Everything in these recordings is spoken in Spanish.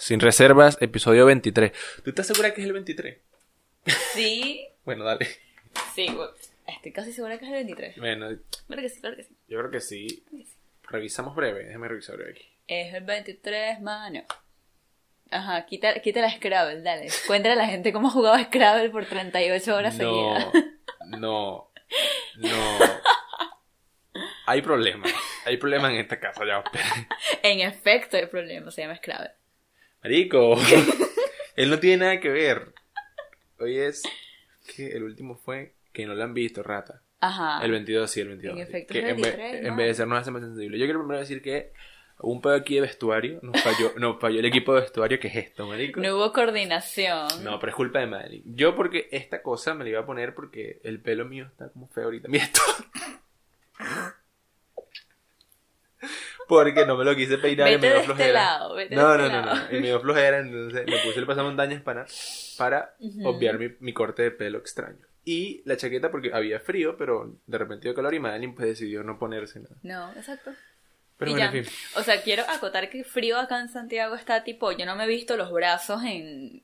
Sin reservas, episodio 23. ¿Tú estás segura que es el 23? Sí, Bueno, dale. sí, estoy casi segura que es el 23. Bueno, Claro que sí, claro que sí. yo creo que sí. Revisamos breve. Déjame revisar breve aquí. Es el 23, mano. Ajá, quita, quita la Scrabble, dale. Cuéntale a la gente cómo jugaba Scrabble por 38 horas No, seguidas. no, no. Hay problemas. Hay problemas en esta casa, ya. En efecto, el problema se llama Scrabble. Marico. Él no tiene nada que ver. Hoy es que el último fue que no lo han visto, rata. Ajá. El 22, sí, el 22. En efecto, que en, vez- 23, en ¿no? vez de ser nos hace más sensible. Yo quiero primero decir que hubo un pedo aquí de vestuario. Nos falló, nos falló el equipo de vestuario. ¿Qué es esto, marico? No hubo coordinación. No, pero es culpa de Madeline. Yo porque esta cosa me la iba a poner porque el pelo mío está como feo ahorita. Mira esto. Porque no me lo quise peinar y me dio de este flojera. lado, vete de no, este no, no, lado. no. Y me dio flojera, entonces me puse el pasamontañas para, para Ujú. obviar mi, mi corte de pelo extraño. Y la chaqueta porque había frío, pero de repente dio calor y Madeline pues decidió no ponerse nada. No, exacto. Pero y bueno, ya. en fin. O sea, quiero acotar que frío acá en Santiago está tipo, yo no me he visto los brazos en,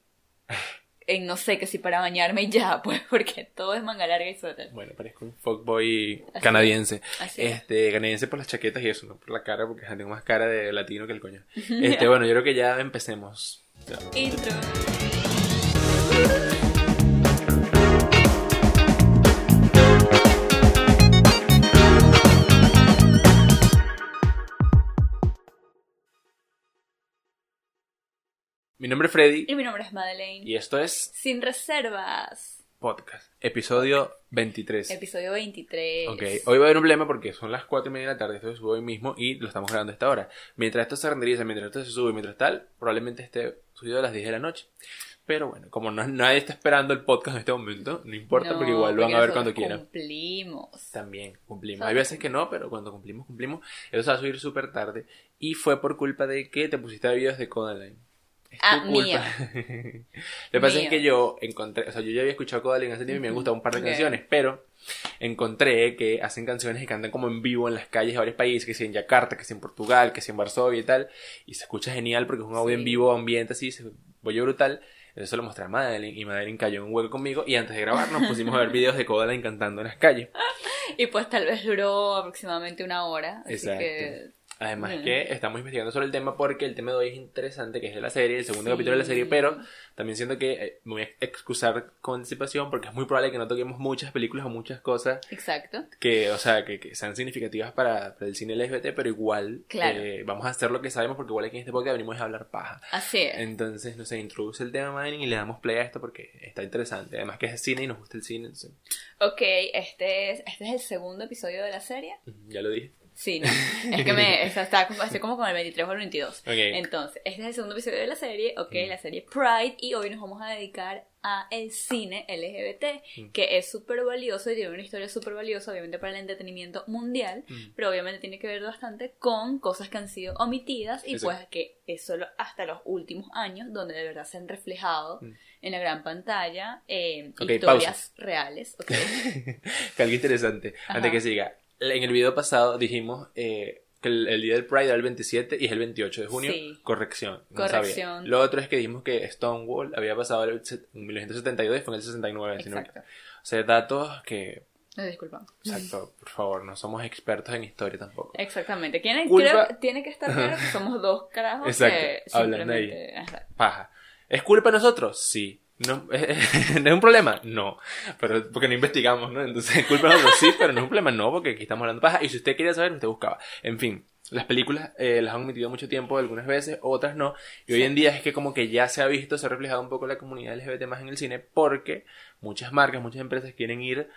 en no sé, que si para bañarme y ya, pues, porque todo es manga larga y suéter. Bueno, parezco un fuckboy Así canadiense. Así es. Este, canadiense por las chaquetas y eso, no por la cara, porque tengo más cara de latino que el coño. Este, bueno, yo creo que ya empecemos. Intro. Mi nombre es Freddy Y mi nombre es Madeleine. y esto es Sin reservas. Podcast, episodio 23. Episodio 23. Ok, hoy va a haber un problema porque son las 4 y media de la tarde, esto se sube hoy mismo y lo estamos grabando a esta hora. Mientras esto se renderiza, mientras esto se sube, mientras tal, probablemente esté subido a las 10 de la noche. Pero bueno, como no, nadie está esperando el podcast en este momento, no importa, No, pero igual lo van a ver porque cuando quieran. Cumplimos. También cumplimos. Hay veces que no, pero cuando cumplimos, cumplimos. Eso se va a subir súper tarde. Y fue por culpa de que te pusiste a videos de Codaline. Es Ah, tu culpa. Lo que pasa es que yo encontré, o sea, yo ya había escuchado Codaline hace tiempo y me han gustado un par de canciones, pero encontré que hacen canciones que cantan como en vivo en las calles de varios países, que si en Yakarta, que si en Portugal, que si en Varsovia y tal, y se escucha genial porque es un audio Sí. en vivo, ambiente así, se oye brutal. Entonces se lo mostré a Madeline y Madeline cayó en un hueco conmigo y antes de grabar nos pusimos a ver videos de Codaline cantando en las calles. Y pues tal vez duró aproximadamente una hora. Así Exacto. que. Además Bueno. que estamos investigando sobre el tema porque el tema de hoy es interesante, que es de la serie, el segundo Sí. capítulo de la serie, pero también siento que eh, me voy a excusar con anticipación porque es muy probable que no toquemos muchas películas o muchas cosas Exacto. que, o sea, que, que sean significativas para, para el cine LGBT, pero igual Claro. eh, vamos a hacer lo que sabemos porque igual aquí en este podcast venimos a hablar paja. Así es. Entonces, no sé, introduce el tema, Madeline, y le damos play a esto porque está interesante. Además que es cine y nos gusta el cine, entonces, Ok, este es, este es el segundo episodio de la serie. ya lo dije. Sí, no. Es que me. está como, estoy como con el 23 o el 22. Ok. Entonces, este es el segundo episodio de la serie. Ok, la serie Pride. Y hoy nos vamos a dedicar a el cine LGBT. Que es súper valioso y tiene una historia súper valiosa, obviamente, para el entretenimiento mundial. Mm. Pero obviamente tiene que ver bastante con cosas que han sido omitidas. Y pues que es solo hasta los últimos años donde de verdad se han reflejado en la gran pantalla eh, historias reales. Ok. que algo interesante, Ajá. antes que siga. En el video pasado dijimos eh, que el, el día del Pride era el 27 y es el 28 de junio. Sí. Corrección. no Corrección. sabía. Lo otro es que dijimos que Stonewall había pasado en 1972 y fue en el 69. si no me- Exacto. O sea, datos que, Nos disculpamos. exacto, por favor, no somos expertos en historia tampoco. Exactamente. Tiene, creo- tiene que estar claro que somos dos carajos Exacto, que hablando ahí. simplemente... Ajá. Paja. ¿Es culpa de nosotros? Sí. ¿No, ¿No es un problema? No. Pero porque no investigamos, ¿no? Entonces, ¿es culpa nosotros? Sí, pero no es un problema, no, porque aquí estamos hablando paja. Y si usted quería saber, usted buscaba. En fin, las películas eh, las han omitido mucho tiempo, algunas veces, otras no. Y hoy en día es que como que ya se ha visto, se ha reflejado un poco la comunidad LGBT más en el cine, porque muchas marcas, muchas empresas quieren ir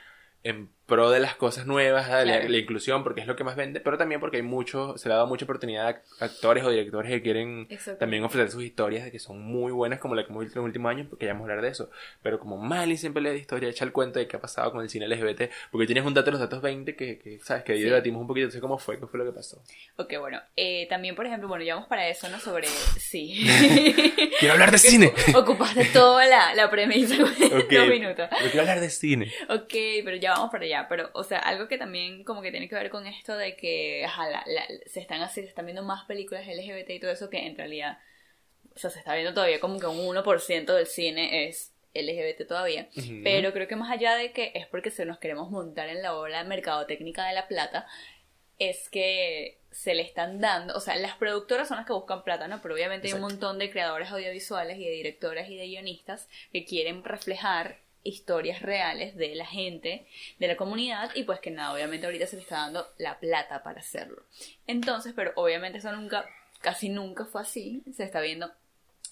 en pro de las cosas nuevas, de la, Claro. la inclusión, porque es lo que más vende, pero también porque hay mucho, se le ha dado mucha oportunidad a actores o directores que quieren también ofrecer sus historias de que son muy buenas, como la que hemos visto en los últimos años, porque ya vamos a hablar de eso. Pero como Mali siempre le da historia, echa el cuento de qué ha pasado con el cine LGBT, porque tienes un dato de los datos 20 que, que sabes, que ahí Sí. debatimos un poquito, sé cómo fue, qué fue lo que pasó. Ok, bueno. eh, también, por ejemplo, bueno, ya vamos para eso, ¿no? Sobre... Sí. quiero hablar de cine. Ocupaste toda la, la premisa en dos minutos. pero quiero hablar de cine. Ok, pero ya vamos para allá. Pero, o sea, algo que también como que tiene que ver con esto de que la- se están así, se están viendo más películas LGBT y todo eso que en realidad o sea, se está viendo todavía como que un 1% del cine es LGBT todavía, pero creo que más allá de que es porque se nos queremos montar en la ola mercadotécnica de la plata, es que se le están dando, o sea, las productoras son las que buscan plata, ¿no? Pero obviamente hay un montón de creadores audiovisuales y de directoras y de guionistas que quieren reflejar historias reales de la gente, de la comunidad, y pues que nada, obviamente ahorita se le está dando la plata para hacerlo. Entonces, pero obviamente eso nunca, casi nunca fue así, se está viendo,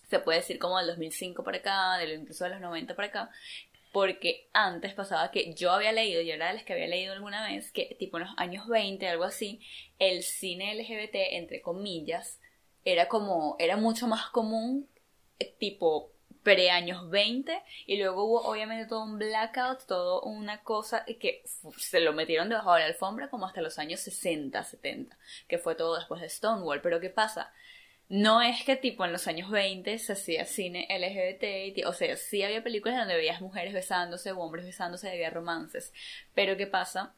se puede decir como del 2005 para acá, del incluso de los 90 para acá, porque antes pasaba que yo había leído, yo era de las que había leído alguna vez, que tipo en los años 20, algo así, el cine LGBT, entre comillas, era como, era mucho más común, eh, tipo pre-años 20, y luego hubo obviamente todo un blackout, todo una cosa que se lo metieron debajo de la alfombra como hasta los años 60, 70, que fue todo después de Stonewall. Pero ¿qué pasa? No es que tipo en los años 20 se hacía cine LGBT, o sea, sí había películas donde veías mujeres besándose o hombres besándose, había romances, pero ¿qué pasa?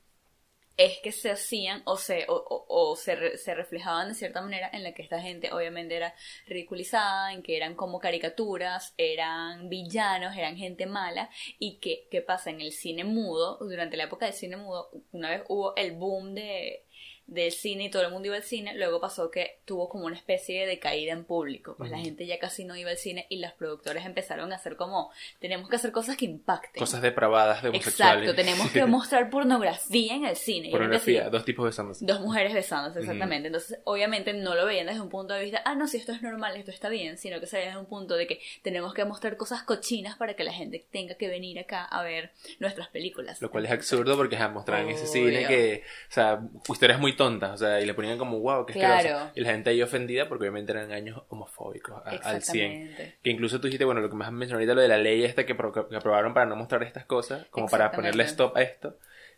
Es que se hacían o se, o, o- o se, se reflejaban de cierta manera en la que esta gente obviamente era ridiculizada, en que eran como caricaturas, eran villanos, eran gente mala, y que, ¿qué pasa? En el cine mudo, durante la época del cine mudo, una vez hubo el boom de, del cine y todo el mundo iba al cine, luego pasó que tuvo como una especie de caída en público, pues la gente ya casi no iba al cine y las productores empezaron a hacer como, tenemos que hacer cosas que impacten. Cosas depravadas de homosexuales. Exacto, tenemos que mostrar pornografía en el cine. Pornografía, dos tipos besándose. Dos mujeres besándose, exactamente. Entonces, obviamente no lo veían desde un punto de vista, ah, no, si esto es normal, esto está bien, sino que se veía desde un punto de que tenemos que mostrar cosas cochinas para que la gente tenga que venir acá a ver nuestras películas. Lo cual es absurdo porque mostraban ese cine que, o sea, historias muy tontas, o sea, y le ponían como, wow, qué Claro. asqueroso. Y la gente ahí ofendida porque obviamente eran años homofóbicos a- al 100. Exactamente. Que incluso tú dijiste, bueno, lo que más mencionó ahorita, lo de la ley esta que, pro- que aprobaron para no mostrar estas cosas, como para ponerle stop a esto.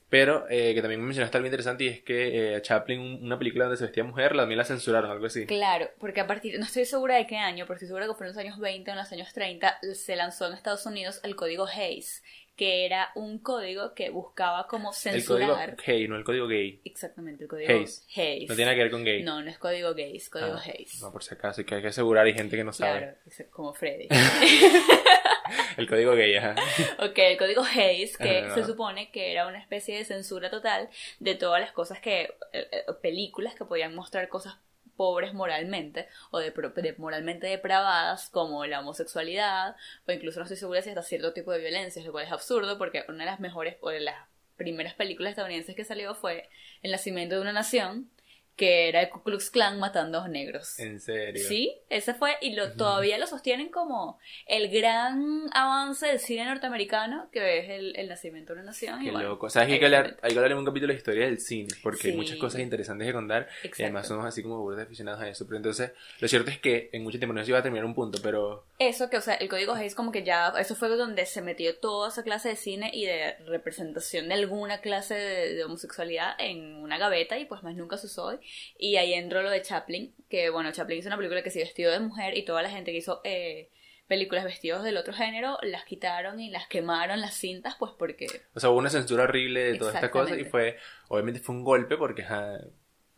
Pero eh, que también mencionaste algo interesante y es que eh, Chaplin, un- una película donde se vestía mujer, también la censuraron, algo así. Claro, porque a partir, no estoy segura de qué año, pero estoy segura que fue en los años 20 o en los años 30, se lanzó en Estados Unidos el código Hayes, que era un código que buscaba como El código censurar. gay, no el código gay. Exactamente, el código Hayes. Hayes. No tiene que ver con gay. No, no es código gay, es código Ah, Hayes. No, por si acaso, que hay que asegurar, hay gente que no sabe. Claro, como Freddy. El código gay, ajá. ok, el código Hayes, que se supone que era una especie de censura total de todas las cosas que, eh, eh, películas que podían mostrar cosas pobres moralmente o de, de moralmente depravadas como la homosexualidad o incluso no estoy segura si hasta cierto tipo de violencia, lo cual es absurdo porque una de las mejores o de las primeras películas estadounidenses que salió fue El nacimiento de una nación que era el Ku Klux Klan matando a los negros. En serio. Sí, ese fue, y lo, todavía lo sostienen como el gran avance del cine norteamericano, que es el, el nacimiento de una nación. y Qué bueno, loco. ¿Sabes que hay que hablar, hay que hablar en un capítulo de historia del cine? Porque hay muchas cosas interesantes que contar. Y Exacto. además somos así como burdos de aficionados a eso. Pero entonces, lo cierto es que en mucho tiempo no se iba a terminar un punto, pero Eso que, o sea, el código Hayes como que ya, eso fue donde se metió toda esa clase de cine y de representación de alguna clase de, de homosexualidad en una gaveta y pues más nunca se usó. Y ahí entró lo de Chaplin, que bueno, Chaplin hizo una película que se vestió de mujer y toda la gente que hizo eh, películas vestidos del otro género las quitaron y las quemaron las cintas pues porque O sea, hubo una censura horrible de toda esta cosa y fue, obviamente fue un golpe porque, ajá,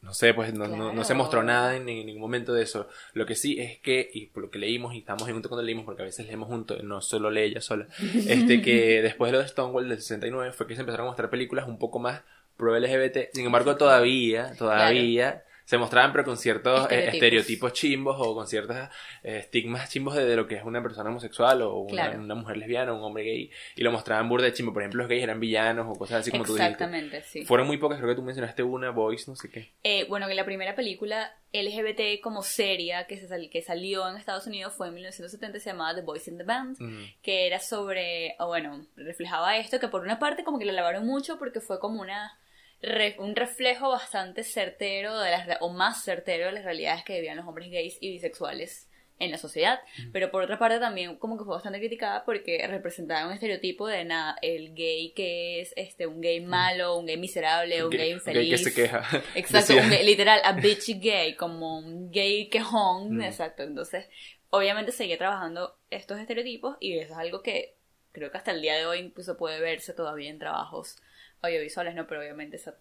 no sé, pues no, no- no se mostró nada en, ni- ningún momento de eso. Lo que sí es que, y por lo que leímos y estamos juntos cuando leímos, porque a veces leemos juntos, no solo lee ella sola, este que después de lo de Stonewall del 69 fue que se empezaron a mostrar películas un poco más pro LGBT. Sin embargo, todavía, todavía... Se mostraban pero con ciertos eh, Estereotipos. chimbos o con ciertos eh, estigmas chimbos de, de lo que es una persona homosexual o una, Claro. una mujer lesbiana o un hombre gay y lo mostraban burda de chimbo. Por ejemplo, los gays eran villanos o cosas así como tú dijiste. exactamente sí Fueron muy pocas, creo que tú mencionaste una, Voice, no sé qué. Eh, bueno que la primera película LGBT como seria que, se sal- que salió en Estados Unidos fue en 1970 se llamaba The Boys in the Band que era sobre, o bueno, reflejaba esto, que por una parte como que lo lavaron mucho porque fue como una re- un reflejo bastante certero de las, o más certero de las realidades que vivían los hombres gays y bisexuales en la sociedad, pero por otra parte también como que fue bastante criticada porque representaba un estereotipo de nada, el gay que es este un gay malo, un gay miserable, un gay Un infeliz. que se queja. Exacto, un gay- literal, a bitchy gay, como un gay quejón, Mm. exacto. Entonces, obviamente seguía trabajando estos estereotipos y eso es algo que creo que hasta el día de hoy incluso puede verse todavía en trabajos audiovisuales, ¿no? Pero obviamente se ha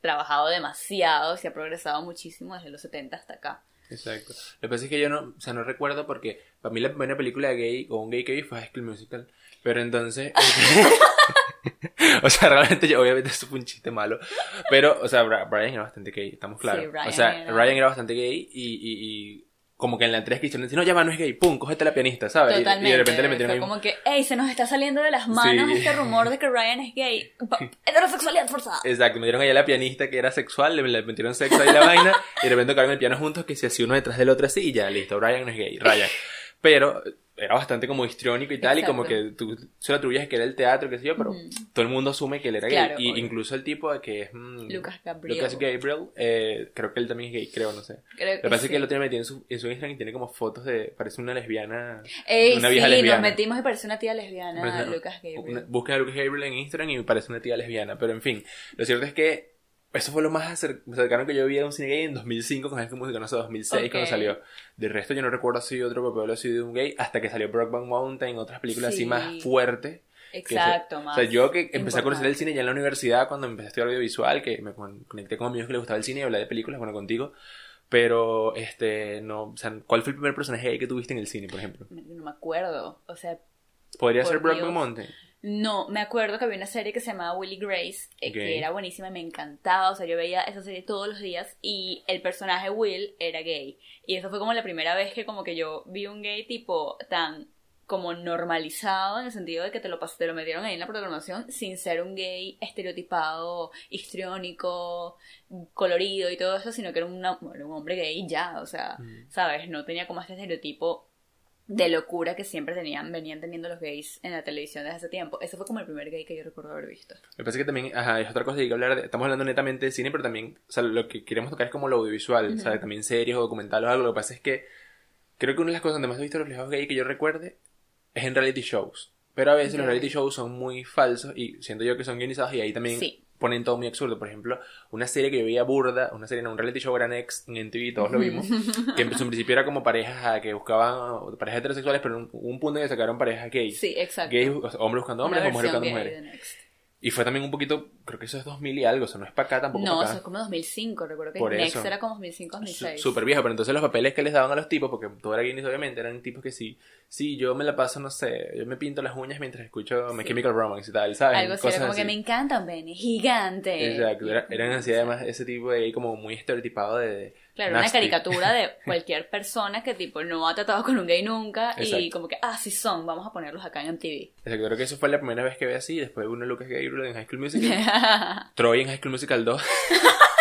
trabajado demasiado, se ha progresado muchísimo desde los 70 hasta acá. Exacto. Lo que pasa es que yo no, o sea, no recuerdo porque para mí la primera película gay o un gay que vi fue High School Musical. Pero entonces... o sea, realmente yo, obviamente eso fue un chiste malo. Pero, o sea, Brian era bastante gay, estamos claros. Sí, o sea, era- Ryan era bastante gay y, y, y como que en la entrega que no, ya va, no es gay, pum, cógete la pianista, ¿sabes? Y- Totalmente. Y, de repente le metieron ahí como que, hey, se nos está saliendo de las manos Sí. este rumor de que Ryan es gay. Heterosexualidad forzada. Exacto, me dieron allá la pianista que era sexual, le, metieron sexo ahí la vaina, y de repente tocaron el piano juntos, que se hacía uno detrás del otro así, y ya, listo, Brian no es gay, Ryan. Pero era bastante como histriónico y tal, y como que tú solo atribuyes que era el teatro, qué sé yo, pero todo el mundo asume que él era gay. Claro, y obvio. incluso el tipo de que es... mm, Lucas Gabriel. Lucas Gabriel, eh, creo que él también es gay, creo, no sé. Creo Lo que pasa es sí. que él lo tiene metido en su, en su Instagram y tiene como fotos de... Parece una lesbiana... Ey, una vieja sí, lesbiana. nos metimos y parece una tía lesbiana, Parece- Lucas Gabriel. una- busquen a Lucas Gabriel en Instagram y parece una tía lesbiana. Pero en fin, lo cierto es que eso fue lo más cercano que yo vi a un cine gay en 2005 con School Musical, no sé, 2006 Ok. cuando salió. De resto yo no recuerdo así otro papel así de un gay hasta que salió Brokeback Mountain, otras películas así Sí. más fuertes. Exacto, más. O sea, yo que empecé a conocer el cine ya en la universidad cuando empecé a estudiar audiovisual, que me con- conecté con amigos que les gustaba el cine y hablé de películas, bueno, contigo. Pero, este, no, o sea, ¿cuál fue el primer personaje gay que tuviste en el cine, por ejemplo? No me acuerdo. O sea, Podría ser Brokeback. Mountain. no, me acuerdo que había una serie que se llamaba Willy Grace, eh, que era buenísima y me encantaba. O sea, yo veía esa serie todos los días y el personaje Will era gay. Y eso fue como la primera vez que como que yo vi un gay tipo tan como normalizado en el sentido de que te lo, te lo metieron ahí en la programación sin ser un gay estereotipado, histriónico, colorido y todo eso, sino que era, una- un hombre gay ya, o sea, Mm. ¿sabes? No tenía como este estereotipo de locura que siempre tenían, venían teniendo los gays en la televisión desde hace tiempo. Ese fue como el primer gay que yo recuerdo haber visto. Me parece que también, ajá, es otra cosa que hay que hablar de, estamos hablando netamente de cine, pero también, o sea, lo que queremos tocar es como lo audiovisual, o sea, también series o documentales o algo, lo que pasa es que creo que una de las cosas donde más he visto reflejados gay que yo recuerde es en reality shows, pero a veces los reality shows son muy falsos y siento yo que son guionizados y ahí también Sí. Ponen todo muy absurdo, por ejemplo, una serie que yo veía burda, una serie, no, un reality show era Next en MTV, todos lo vimos, que en su principio era como parejas que buscaban, parejas heterosexuales, pero en un, un punto en que sacaron parejas gays. Sí, exacto. Gays, hombres buscando hombres o mujeres buscando mujeres. Y fue también un poquito, creo que eso es 2000 y algo, o sea, no es para acá tampoco. No, pa' eso acá. es como 2005, recuerdo que Por Next eso. era como 2005, 2006. Súper viejo, pero entonces los papeles que les daban a los tipos, porque todo era guinis obviamente, eran tipos que sí, sí, yo me la paso, no sé, yo me pinto las uñas mientras escucho My Sí. Chemical Romance y tal, ¿sabes? Algo así, era como así. que me encanta un pene gigante. Exacto, era- eran así además ese tipo de como muy estereotipado de... Claro, una nasty. caricatura de cualquier persona que tipo no ha tratado con un gay nunca y Exacto. como que, ah, sí son, vamos a ponerlos acá en MTV. Exacto, creo que eso fue la primera vez que ve así, después uno Lucas Gabriel en High School Musical, Troy en High School Musical 2.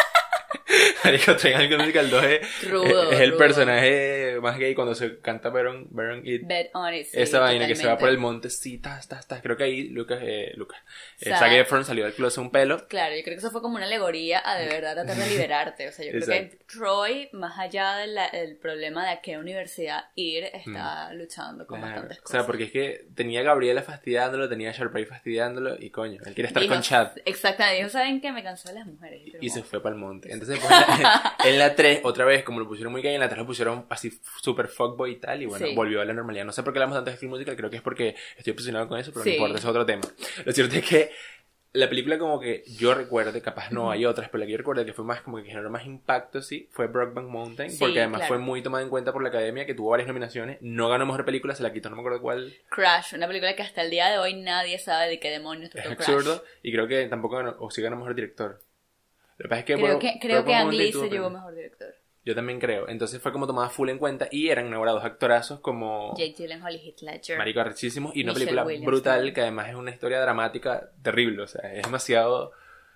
Marico, Troy en High School Musical 2 es, Rudo, es- es el rudo. personaje más gay cuando se canta Baron, Baron It. Bet on it. sí, Esa vaina que se va por el monte, sí, tas, tas, tas. Creo que ahí Lucas, eh, Lucas, eh, Zac- Efron salió del closet un pelo. Claro, yo creo que eso fue como una alegoría a de verdad tratar de liberarte. O sea, yo creo que Troy, más allá del el problema de a qué universidad ir, está luchando con Claro. bastantes O cosas. sea, porque es que tenía a Gabriela fastidiándolo, tenía a Sharpay fastidiándolo, y coño, él quiere estar Dijo- con Chad. Exactamente, dijo, ¿saben qué? Me cansó de las mujeres. Y, Y se fue para el monte. Entonces, pues, en, la, en la 3, otra vez, como lo pusieron muy gay, en la 3 lo pusieron así super fuckboy y tal, y bueno, Sí. volvió a la normalidad. No sé por qué hablamos tanto de film musical, creo que es porque estoy obsesionado con eso, pero Sí. no importa, es otro tema. Lo cierto es que la película como que yo recuerdo, capaz no hay otras, pero la que yo recuerdo que fue más como que generó más impacto, sí, fue Brokeback Mountain, Sí, porque además claro. fue muy tomada en cuenta por la academia, que tuvo varias nominaciones, no ganó mejor película, se la quitó, no me acuerdo cuál, Crash, una película que hasta el día de hoy nadie sabe de qué demonios es trató Crash. absurdo, y creo que tampoco ganó, o sí ganó mejor director. Lo que pasa es que Creo que, creo que Ang Lee se llevó mejor director. Yo también creo. Entonces fue como tomada full en cuenta y eran nombrados actorazos como Jake Gyllenhaal y Heath Ledger. Marico arrechísimos y una Michelle película Williams brutal también. que además es una historia dramática terrible. O sea, es demasiado...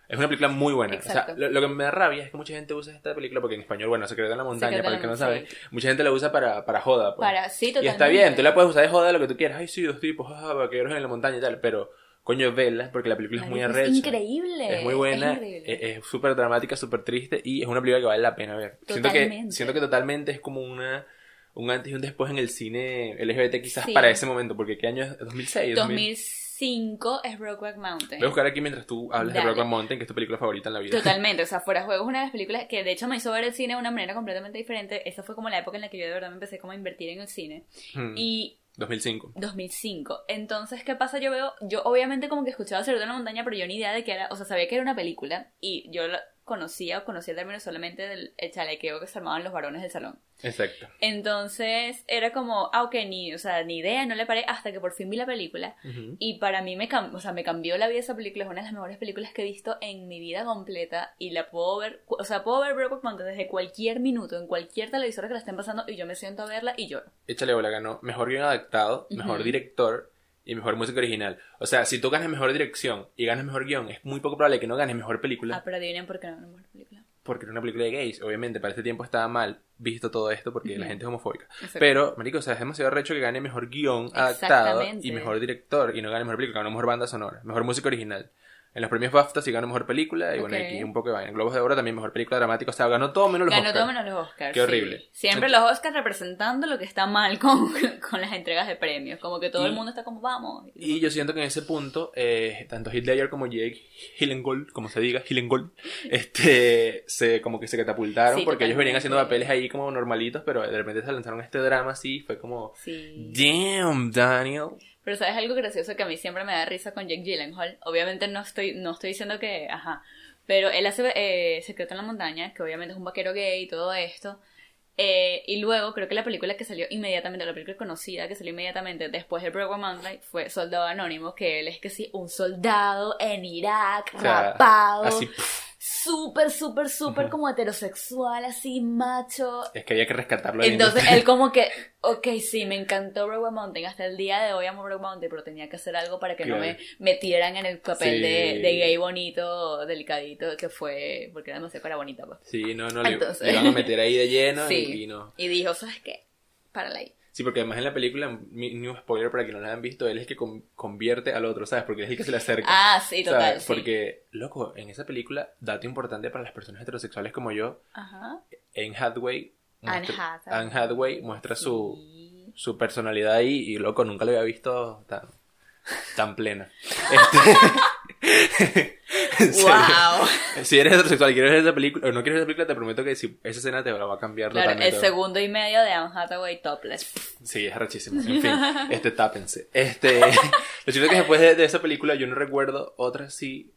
Es una película muy buena. O sea, Exacto. lo, lo que me da rabia es que mucha gente usa esta película porque en español, bueno, se quedó en la montaña, para el que no sabe. montaña. Mucha gente la usa para, para joda. Pues. Para, sí, y está totalmente. bien, tú la puedes usar de joda lo que tú quieras. Ay, sí, dos tipos, ah, vaqueros en la montaña y tal. Pero, coño, vela, porque la película es muy arrecha. Es increíble. Es muy buena, Es increíble. es súper dramática, súper triste y es una película que vale la pena ver. Siento que, Totalmente. siento que totalmente es como una un antes y un después en el cine LGBT quizás Sí. para ese momento, porque ¿qué año es? ¿2006? 2000. 2005 es Brokeback Mountain. Voy a buscar aquí mientras tú hablas de Dale. Brokeback Mountain, que es tu película favorita en la vida. Totalmente, o sea, Fuera de Juego es una de las películas que de hecho me hizo ver el cine de una manera completamente diferente. Esa fue como la época en la que yo de verdad me empecé como a invertir en el cine. Hmm, Y 2005. 2005. Entonces, ¿qué pasa? Yo veo, yo obviamente como que escuchaba Cerdo en la Montaña, pero yo ni idea de que era, o sea, sabía que era una película y yo la- conocía o conocía el término solamente del el chalequeo que se armaban los varones del salón. Exacto. Entonces era como, ah, ok, ni, o sea, ni idea, no le paré hasta que por fin vi la película. Y para mí me, o sea, me cambió la vida esa película, es una de las mejores películas que he visto en mi vida completa y la puedo ver, o sea, puedo ver Brokeback Mountain desde cualquier minuto, en cualquier televisor que la estén pasando y yo me siento a verla y lloro. Échale bola, ganó mejor guion adaptado, mejor director y mejor música original. O sea, si tú ganas mejor dirección y ganas mejor guion, es muy poco probable que no ganes mejor película. Ah, pero adivinen por qué no una mejor película. porque era una película de gays. Obviamente, para este tiempo estaba mal visto todo esto porque la gente es homofóbica. Pero, marico, o sea, es demasiado recho que gane mejor guion adaptado y mejor director y no gane mejor película, ganó mejor banda sonora, mejor música original. En los premios BAFTA sí ganó mejor película y bueno, Ok. aquí un poco de vaina. Globos de Oro también mejor película dramática, o sea, ganó todo menos los Ganó Oscars. todo menos los Oscars. Qué sí. horrible. Siempre los Oscars representando lo que está mal con, con las entregas de premios. Como que todo el Y- mundo está como, vamos. Y yo siento que en ese punto, eh, tanto Ledger como Jake Gyllenhaal, como se diga, Gyllenhaal, este, se, como que se catapultaron Sí, porque ellos venían haciendo papeles ahí como normalitos, pero de repente se lanzaron este drama así, fue como, Sí. damn, Daniel. Pero sabes algo gracioso que a mí siempre me da risa con Jake Gyllenhaal. Obviamente no estoy, no estoy diciendo que, ajá. Pero él hace eh, Secreto en la Montaña, que obviamente es un vaquero gay y todo esto. Eh, y luego creo que la película que salió inmediatamente, la película conocida que salió inmediatamente después de Broadway Mountain fue Soldado Anónimo, que él es que sí, un soldado en Irak, O sea, rapado, Así, pff, súper, súper, súper como heterosexual, así macho. es que había que rescatarlo. la Entonces él como que, ok, sí, me encantó Broadway Mountain, hasta el día de hoy amo Broadway Mountain, pero tenía que hacer algo para que no me metieran en el papel Sí. de, de gay bonito, delicadito, que fue, porque era demasiado cara bonita, pues. Sí, no, no, le, Entonces- le iban a meter ahí de lleno y- Sí. y, no. Y dijo, ¿sabes qué? Párala ahí. Sí, porque además en la película, new spoiler para quienes no la han visto, él es el que con- convierte al otro, ¿sabes? Porque es el que se le acerca. Ah, sí, total. Porque, loco, en esa película, dato importante para las personas heterosexuales como yo, Ajá. Anne Hathaway, Anne muestra, Hathaway. Anne Hathaway muestra su, su personalidad ahí y, loco, nunca lo había visto tan, tan plena. Este... Wow. Si eres heterosexual y quieres ver esa película, o no quieres ver esa película, te prometo que si esa escena te la va a cambiar Claro, el totalmente. segundo y medio de Anne Hathaway topless. Sí, es rachísimo. En fin, este, tápense. Este, lo cierto es que después de, de esa película yo no recuerdo otra así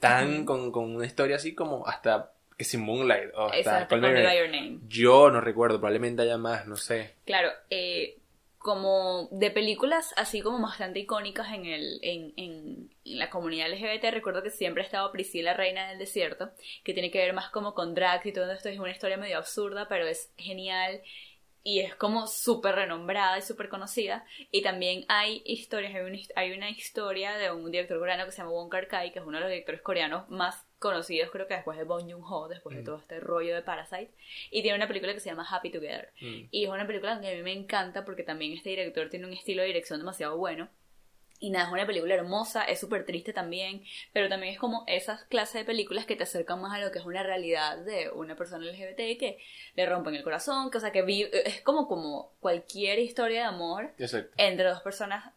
tan con, con una historia así como hasta que si Moonlight o hasta Exacto, Call Me By Your Name. Yo no recuerdo, probablemente haya más, no sé. Claro, eh, como de películas así como bastante icónicas en, el, en, en, en la comunidad LGBT, recuerdo que siempre ha estado Priscila, Reina del Desierto, que tiene que ver más como con drags y todo esto. Es una historia medio absurda, pero es genial y es como súper renombrada y súper conocida. Y también hay historias, hay una, hay una historia de un director coreano que se llama Wong Kar Kai, que es uno de los directores coreanos más conocidos, creo que después de Bong Joon-ho, después de Mm. todo este rollo de Parasite. Y tiene una película que se llama Happy Together. Mm. Y es una película que a mí me encanta porque también este director tiene un estilo de dirección demasiado bueno. Y nada, es una película hermosa, es súper triste también, pero también es como esas clases de películas que te acercan más a lo que es una realidad de una persona LGBT que le rompen el corazón, que o sea que vi- es como, como cualquier historia de amor Exacto. entre dos personas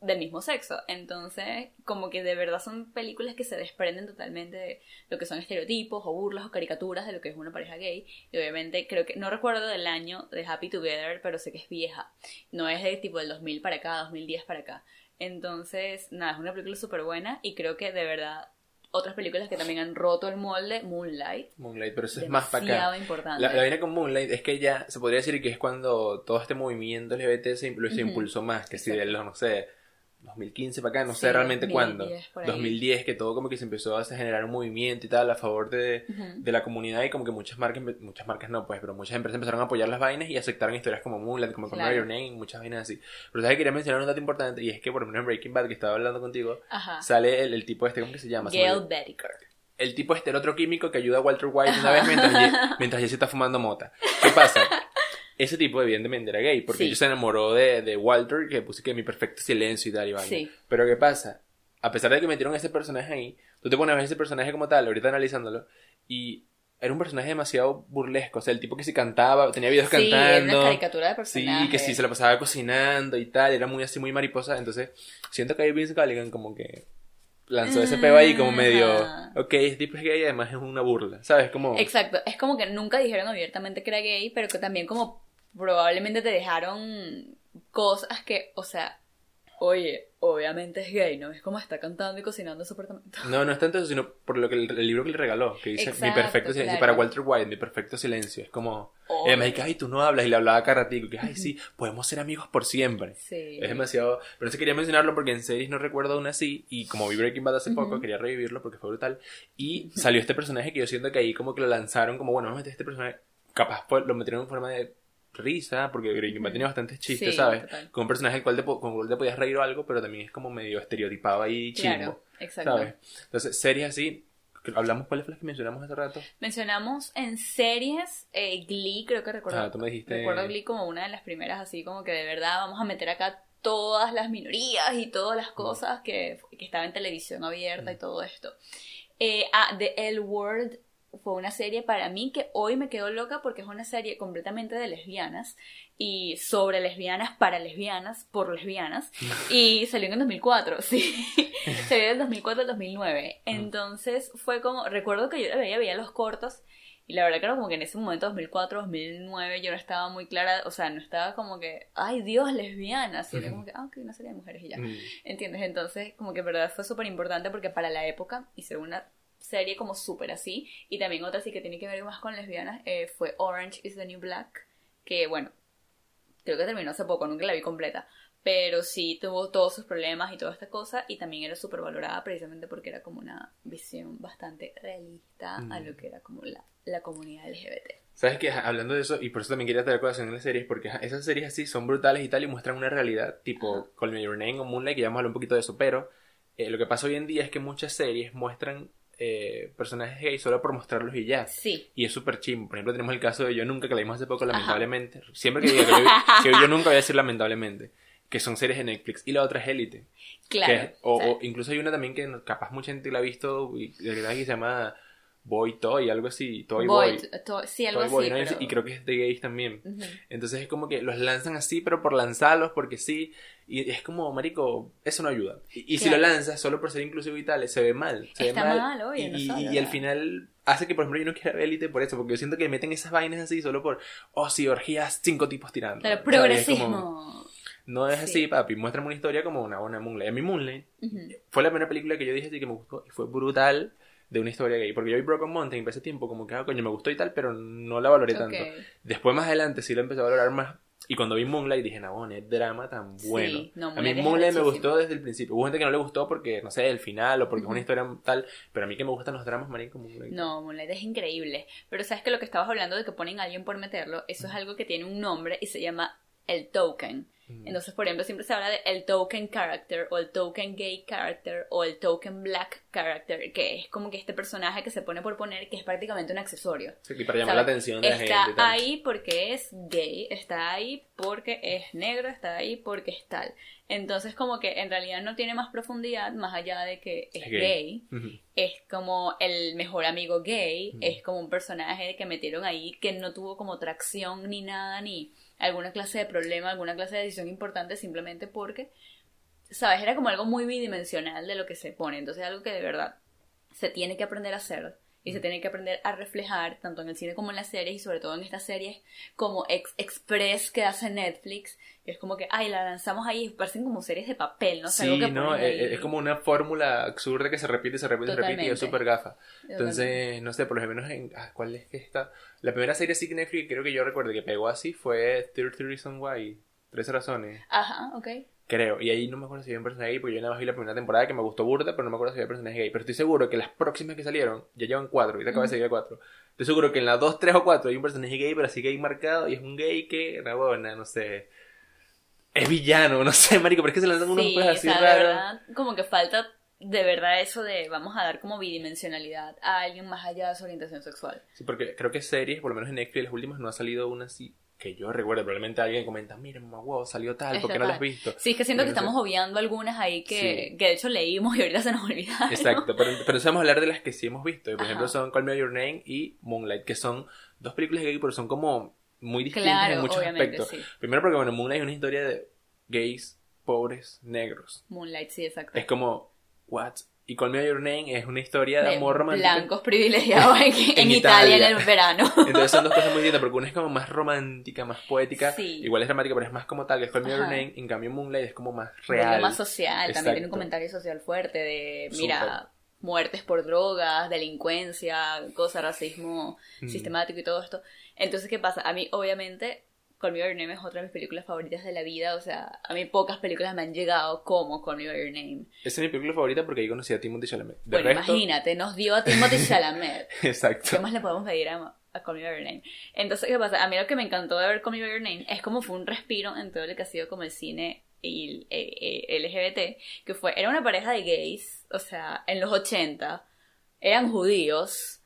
del mismo sexo. Entonces, como que de verdad son películas que se desprenden totalmente de lo que son estereotipos o burlas o caricaturas de lo que es una pareja gay. Y obviamente creo que, no recuerdo del año de Happy Together, pero sé que es vieja. No es de tipo del 2000 para acá, 2010 para acá. Entonces, nada, es una película súper buena y creo que de verdad otras películas que también han roto el molde, Moonlight, Moonlight, pero eso es más para acá. importante. La, la vaina con Moonlight es que ya se podría decir que es cuando todo este movimiento LGBT se, se impulsó más, que si de los, no sé, 2015 para acá, no Sí, sé realmente 2010 cuándo. por ahí. 2010, que todo como que se empezó a generar un movimiento y tal a favor de, Ujú. de la comunidad y como que muchas marcas, muchas marcas no pues, pero muchas empresas empezaron a apoyar las vainas y aceptaron historias como Moonlight, como Claro. Your Name, muchas vainas así. Pero sabes que quería mencionar un dato importante y es que por lo menos en Breaking Bad que estaba hablando contigo, Ajá. sale el, el tipo este, ¿cómo que se llama? Gail. Bettiker. el tipo este, el otro químico que ayuda a Walter White una vez mientras, mientras Jesse está fumando mota. ¿Qué pasa? Ese tipo evidentemente era gay, porque Sí. ella se enamoró de, de Walter, que puse que mi perfecto silencio y tal y vaina. Sí. Pero ¿qué pasa? A pesar de que metieron ese personaje ahí, tú te pones a ver ese personaje como tal, ahorita analizándolo, y era un personaje demasiado burlesco. O sea, el tipo que si cantaba, tenía videos Sí, era cantando. una caricatura de Sí, personaje. que sí, se la pasaba cocinando y tal, era muy así, muy mariposa. Entonces, siento que ahí Vince Galligan como que lanzó ese peo ahí como medio, ok, este tipo es gay y además es una burla, ¿sabes? Como, Exacto, es como que nunca dijeron abiertamente que era gay, pero que también como probablemente te dejaron cosas que, o sea, Oye, obviamente es gay, ¿no? Es como está cantando y cocinando en su apartamento. No, no es tanto eso, sino por lo que el, el libro que le regaló, que dice Mi perfecto silencio. claro. Para Walter White, Mi perfecto silencio. Es como. Oh. Y además, dice, ay, tú no hablas. Y le hablaba cada ratico. Que, ay, sí, podemos ser amigos por siempre. Sí. Es demasiado. Pero no quería mencionarlo porque en series no recuerdo aún así. Y como vi Breaking Bad hace poco, quería revivirlo porque fue brutal. Y salió este personaje que yo siento que ahí como que lo lanzaron, como bueno, vamos a meter este personaje. Capaz lo metieron en forma de risa, porque Breaking Bad tenía bastantes chistes, Sí, ¿sabes? total. Con un personaje al cual te, con el cual te podías reír o algo, pero también es como medio estereotipado ahí chimbo. Claro, exacto. ¿Sabes? Entonces, series así. Hablamos, ¿cuáles fue las que mencionamos hace rato? Mencionamos en series eh, Glee, creo que recuerdo. Ah, tú me dijiste- Recuerdo Glee como una de las primeras, así como que de verdad vamos a meter acá todas las minorías y todas las cosas que, que estaba en televisión abierta y todo esto. Eh, ah, The L Word fue una serie para mí que hoy me quedó loca porque es una serie completamente de lesbianas y sobre lesbianas para lesbianas por lesbianas y salió en el 2004, sí. salió del 2004 al 2009. Entonces fue como, recuerdo que yo la veía, veía los cortos y la verdad que era como que en ese momento, 2004, 2009, yo no estaba muy clara, o sea, no estaba como que, ay Dios, lesbianas, y era como que, ah, ok, una serie de mujeres y ya. Mm. ¿Entiendes? Entonces, como que en verdad fue súper importante porque para la época hicieron una serie como súper así. Y también otra sí que tiene que ver más con lesbianas eh, fue Orange is the New Black. Que bueno, creo que terminó hace poco, nunca la vi completa. Pero sí tuvo todos sus problemas y toda esta cosa. Y también era súper valorada precisamente porque era como una visión bastante realista a Mm. lo que era como la, la comunidad LGBT. ¿Sabes qué? Hablando de eso, y por eso también quería traer colación en las series, porque esas series así son brutales y tal, y muestran una realidad, tipo Call Me Your Name o Moonlight, que ya vamos a hablar un poquito de eso, pero eh, lo que pasa hoy en día es que muchas series muestran eh, personajes gays solo por mostrarlos y ya. Sí. Y es súper chimbo. Por ejemplo, tenemos el caso de Yo Nunca, que la vimos hace poco, lamentablemente. Siempre que diga que yo, que Yo Nunca voy a decir lamentablemente. Que son series de Netflix. Y la otra es Élite. Claro. que- o, o sea, o incluso hay una también que capaz mucha gente la ha visto y de verdad que se llama Boy Toy, algo así. Toy Boy. Boy, to- sí, algo Toy así. Boy, ¿no? pero- Y creo que es de gays también. Ujú. Entonces es como que los lanzan así, pero por lanzarlos, porque sí. Y es como, marico, eso no ayuda. Y, y si lo lanzas solo por ser inclusivo y tal, se ve mal. Se Está ve mal. mal, oye, y, no y- sabe, y al final hace que, por ejemplo, yo no quiera ver Elite por eso, porque yo siento que meten esas vainas así solo por, oh, sí, orgías, cinco tipos tirando. Claro, progresismo. no es Sí. así, papi. Muéstrame una historia como una buena Moonlight. A mí Moonlight Ujú. fue la primera película que yo dije así que me gustó y fue brutal de una historia gay. Porque yo vi Broken Mountain para ese tiempo como que, ah, coño, me gustó y tal, pero no la valoré tanto. Después más adelante sí lo empecé a valorar más. Y cuando vi Moonlight dije, no, bueno, es drama tan Sí, bueno. no, a mí Moonlight me gustó desde el principio. Hubo gente que no le gustó porque, no sé, el final o porque es una historia tal. Pero a mí que me gustan los dramas, marico, Moonlight. No, Moonlight es increíble. Pero sabes que lo que estabas hablando de que ponen a alguien por meterlo, eso es algo que tiene un nombre y se llama el token. Entonces, por ejemplo, siempre se habla de el token character o el token gay character o el token black character, que es como que este personaje que se pone por poner que es prácticamente un accesorio. Sí, y para llamar la atención de la Está gente. y tal. ahí porque es gay, está ahí porque es negro, está ahí porque es tal. Entonces, como que en realidad no tiene más profundidad más allá de que es Es gay es como el mejor amigo gay, es como un personaje que metieron ahí que no tuvo como tracción ni nada, ni alguna clase de problema, alguna clase de decisión importante, simplemente porque, ¿sabes? Era como algo muy bidimensional de lo que se pone, entonces algo que de verdad se tiene que aprender a hacer y se tiene que aprender a reflejar tanto en el cine como en las series y sobre todo en estas series como Ex Express que hace Netflix, que es como que, ay, la lanzamos ahí, parecen como series de papel, ¿no? O sea, Sí, algo que no, es, ahí. es como una fórmula absurda que se repite, se repite, se repite y es Totalmente. súper gafa. Totalmente. Entonces, no sé, por lo menos en... ah, ¿Cuál es que está? La primera serie así que Netflix, creo que yo recuerdo que pegó así fue 30 Reasons Why. 13 razones, Ajá, ok. Creo. Y ahí no me acuerdo si había un personaje gay, porque yo nada más vi la primera temporada que me gustó burda, pero no me acuerdo si había personaje gay. Pero estoy seguro que las próximas que salieron, ya llevan cuatro, ahorita acabo de salir de cuatro. Estoy seguro que en las dos, tres o cuatro hay un personaje gay, pero así gay marcado, y es un gay que, una buena, no sé... Es villano, no sé, marico, pero es que se lanzan unos Sí, cosas o así sea, de raros. verdad, como que falta de verdad eso de vamos a dar como bidimensionalidad a alguien más allá de su orientación sexual. Sí, porque creo que series, por lo menos en Netflix, las últimas no ha salido una así que yo recuerdo. Probablemente alguien comenta, mira, mamá, wow, salió tal, ¿por Está qué no la has visto? Sí, es que siento que Pero no sé. estamos obviando algunas ahí que, Sí. que de hecho leímos y ahorita se nos olvidaron. Exacto, pero, pero vamos a hablar de las que sí hemos visto. Por Ajá. ejemplo, son Call Me Your Name y Moonlight, que son dos películas gay, pero son como muy distintas Claro, en muchos aspectos. sí. Primero porque, bueno, Moonlight es una historia de gays, pobres, negros. Moonlight, sí, exacto. Es como, what Y Call Me By Your Name es una historia de, de amor romántico. blancos privilegiados en, en En Italia. Italia. en el verano. Entonces son dos cosas muy distintas, porque una es como más romántica, más poética, Sí. igual es dramática, pero es más como tal, que es Call Me By Your. Name, en cambio Moonlight es como más Un problema real. social, también tiene un comentario social fuerte de, mira, muertes por drogas, delincuencia, cosas, racismo Mm. sistemático y todo esto. Entonces, ¿qué pasa? A mí, obviamente, Call Me By Your Name es otra de mis películas favoritas de la vida, o sea, a mí pocas películas me han llegado como Call Me By Your Name. Esa es mi película favorita porque ahí conocí a Timothy Chalamet. De bueno, resto, imagínate, nos dio a Timothy Chalamet. Exacto. ¿Qué más le podemos pedir a, a Call Me By Your Name? Entonces, ¿qué pasa? A mí lo que me encantó de ver Call Me By Your Name es como fue un respiro en todo lo que ha sido como el cine y el, eh, eh, LGBT, que fue, era una pareja de gays, o sea, en los 80, eran judíos,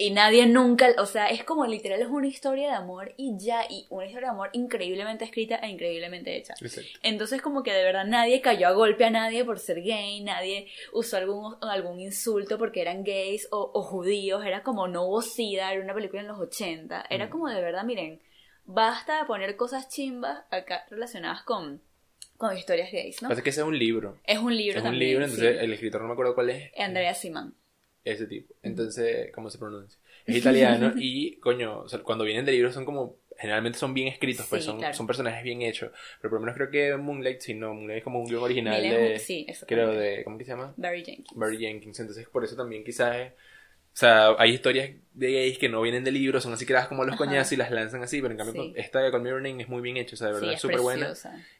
y nadie nunca, o sea, es como literal, es una historia de amor y ya, y una historia de amor increíblemente escrita e increíblemente hecha. Exacto. Entonces como que de verdad nadie cayó a golpe a nadie por ser gay, nadie usó algún, algún insulto porque eran gays o, o judíos, era como no hubo sida, era una película en los 80, era Mm. como de verdad, miren, basta de poner cosas chimbas acá relacionadas con, con historias gays, ¿no? Pasa que ese es un libro. Es un libro es un también. libro, entonces sí. el escritor no me acuerdo cuál es. Andrea Simán. Ese tipo. Entonces, ¿cómo se pronuncia? Es italiano y, coño, o sea, cuando vienen de libros son como, generalmente son bien escritos, pues Sí, son, claro. son personajes bien hechos. Pero por lo menos creo que Moonlight, si no, Moonlight es como un guion original Miren, de, sí, creo de, ¿cómo que se llama? Barry Jenkins. Barry Jenkins. Entonces, por eso también quizás es- o sea, hay historias de gays que no vienen de libros, son así creadas como los Ajá. coñazos y las lanzan así, pero en cambio Sí. esta de Call es muy bien hecha, o sea, de verdad Sí, es súper buena.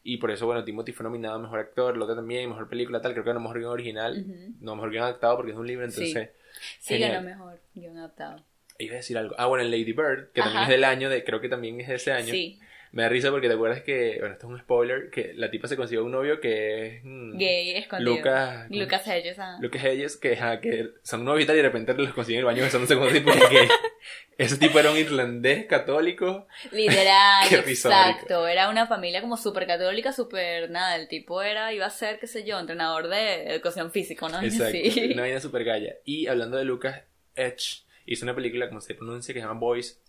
Y por eso, bueno, Timothy fue nominado a Mejor Actor, el otro también, Mejor Película, tal, creo que era Mejor Guión Original, Ujú. no Mejor Guión Adaptado porque es un libro, Sí. entonces... Sí, Genial. ganó mejor, guion adaptado. Iba a decir algo. Ah, bueno, el Lady Bird, que también Ajá. es del año, de, creo que también es de ese año. Sí, Me da risa porque te acuerdas que, bueno, esto es un spoiler, que la tipa se consiguió un novio que es... mm, gay, escondido. Lucas... Lucas Hedges, ah. Lucas Hayes, que, ajá, que son novios y tal, y de repente los consiguen en el baño besándose con tipo gay. Ese tipo era un irlandés católico. Literal, exacto. Era una familia como súper católica, súper nada. El tipo era, iba a ser, qué sé yo, entrenador de educación física, ¿no? Exacto. Sí. Una vaina super galla. Y hablando de Lucas Edge, hizo una película, como se pronuncia, que se llama Boys.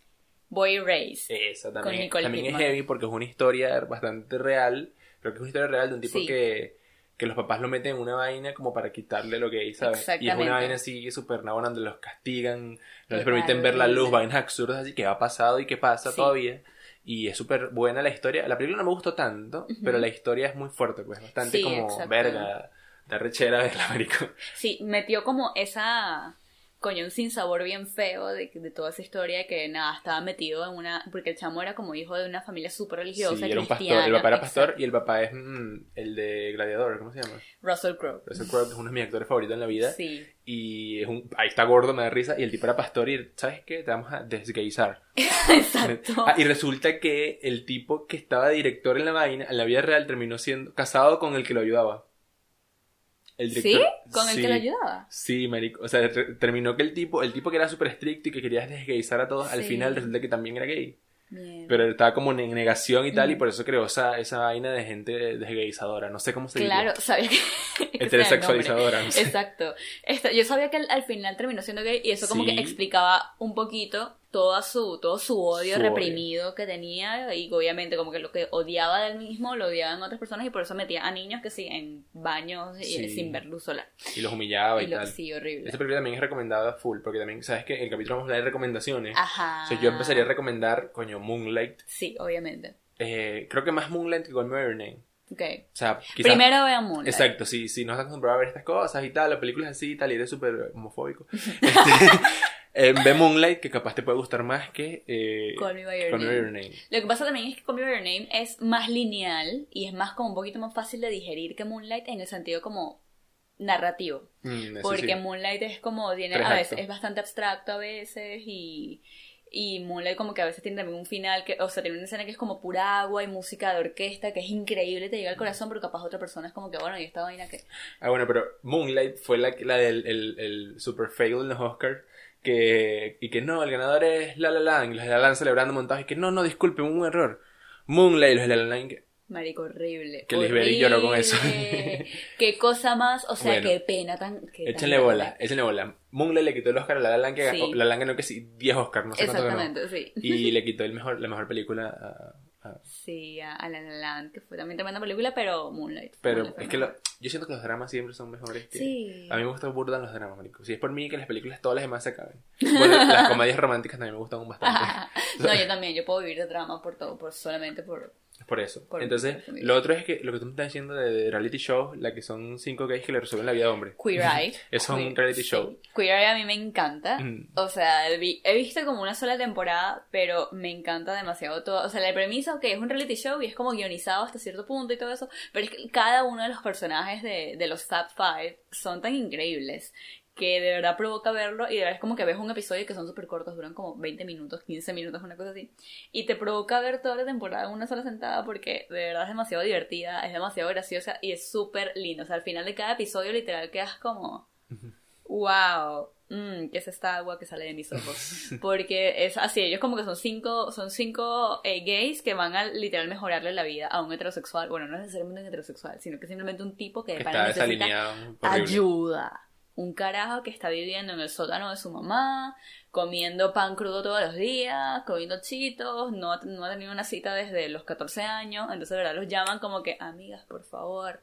Boy Race. Esa Con también, Nicole también es heavy porque es una historia bastante real. Creo que es una historia real de un tipo Sí. que, que los papás lo meten en una vaina como para quitarle lo gay, ¿sabes? Y es una vaina así súper nabona donde los castigan, no les permiten ver la luz, vainas absurdas así que ha pasado y que pasa Sí. todavía. Y es súper buena la historia. La película no me gustó tanto, pero la historia es muy fuerte, pues bastante Sí, como verga, de rechera verla, marico. Sí, metió como esa. Coño, un sinsabor bien feo de, de toda esa historia de que nada, estaba metido en una. Porque el chamo era como hijo de una familia súper religiosa. Sí, era un pastor. El papá era pastor exacto. y el papá es mm, el de Gladiador, ¿cómo se llama? Russell Crowe. Russell Crowe, es uno de mis actores favoritos en la vida. Sí. Y es un, ahí está gordo, me da risa. Y el tipo era pastor y, ¿sabes qué? Te vamos a desgaysar. Exacto. Ah, y resulta que el tipo que estaba director en la vaina, en la vida real, terminó siendo casado con el que lo ayudaba. El ¿Sí? director- ¿Con el sí. que lo ayudaba? Sí, marico. O sea, ter- terminó que el tipo, el tipo que era súper estricto y que quería desgaysar a todos, al Sí. final resulta que también era gay. Bien. Pero estaba como en negación y tal, y por eso creó esa, esa vaina de gente desgaysadora. No sé cómo se diría. Claro, sabía que. Heterosexualizadora, no sé. Exacto. Yo sabía que al, al final terminó siendo gay y eso como Sí. que explicaba un poquito toda su, todo su odio Su reprimido que tenía y obviamente como que lo que odiaba del mismo lo odiaba en otras personas y por eso metía a niños que sí, en baños y- Sí. sin ver luz solar. Y los humillaba y, Y lo, tal. sí, horrible. Esta película también es recomendada full, porque también, ¿sabes que El capítulo vamos a hablar de recomendaciones. Ajá. O sea, yo empezaría a recomendar, coño, Moonlight. Sí, obviamente. Eh, creo que más Moonlight que By Your Name. Ok. O sea, quizás... Primero vean Moonlight. Exacto, si, si no estás acostumbrado a ver estas cosas y tal, las películas así y tal, y eres súper homofóbico. Este, eh, ve Moonlight, que capaz te puede gustar más que eh, Call Me By Your Call Me By Name. Your Name. Lo que pasa también es que Call Me By Your Name es más lineal y es más como un poquito más fácil de digerir que Moonlight en el sentido como narrativo. Mm, Porque sí. Moonlight es como, tiene, Tres a veces, actos. es bastante abstracto a veces y, y Moonlight como que a veces tiene también un final, que, o sea, tiene una escena que es como pura agua y música de orquesta, que es increíble, te llega al corazón, pero capaz otra persona es como que, bueno, y esta vaina que... Ah, bueno, pero Moonlight fue la, la del el, el super fail en los Oscars. Que, y que no, el ganador es La La Land. Y los de La La Land celebrando montajes. Y que no, no, disculpen, un error. Moonlight y los de La La Land. que- Marico, horrible. Que Liz Berry lloró con eso. horrible. Qué cosa más, o sea, Bueno. qué pena tan... qué tan Échenle grande. bola, échenle bola. Moonlight le quitó el Oscar a La La Land. Que Sí. La La Land ganó que sí, 10 Oscars, no sé cuánto ganó. Exactamente, sí. Y le quitó el mejor, la mejor película Ah. Sí, a, a La La Land, que fue también tremenda película, pero Moonlight. Pero Moonlight es que lo- yo siento que los dramas siempre son mejores que... Sí. A mí me gustan burdan los dramas, marico. Si es por mí que las películas todas las demás se acaben. Bueno, las comedias románticas también me gustan bastante. no, yo también, yo puedo vivir de drama por todo, por solamente por... Es por eso. Por- Entonces, lo otro es que lo que tú me estás diciendo de, de reality show, la que son cinco gays que le resuelven la vida a hombre. Queer Eye. Es un reality sí. show. Queer Eye a mí me encanta. Mm. O sea, he visto como una sola temporada, pero me encanta demasiado todo. O sea, la premisa, ok, es un reality show y es como guionizado hasta cierto punto y todo eso, pero es que cada uno de los personajes de, de los Fab Five son tan increíbles que de verdad provoca verlo y de verdad es como que ves un episodio que son súper cortos, duran como 20 minutos, 15 minutos, una cosa así. Y te provoca ver toda la temporada en una sola sentada porque de verdad es demasiado divertida, es demasiado graciosa y es súper lindo. O sea, al final de cada episodio literal quedas como, wow, mm, ¿qué es esta agua que sale de mis ojos? Porque es así, ellos como que son cinco, son cinco eh, gays que van a literal mejorarle la vida a un heterosexual. Bueno, no necesariamente un heterosexual, sino que simplemente un tipo que, Que necesita ayuda. Un carajo que está viviendo en el sótano de su mamá, comiendo pan crudo todos los días, comiendo chitos, no, ha- no ha tenido una cita desde los 14 años, entonces de verdad los llaman como que, amigas, por favor,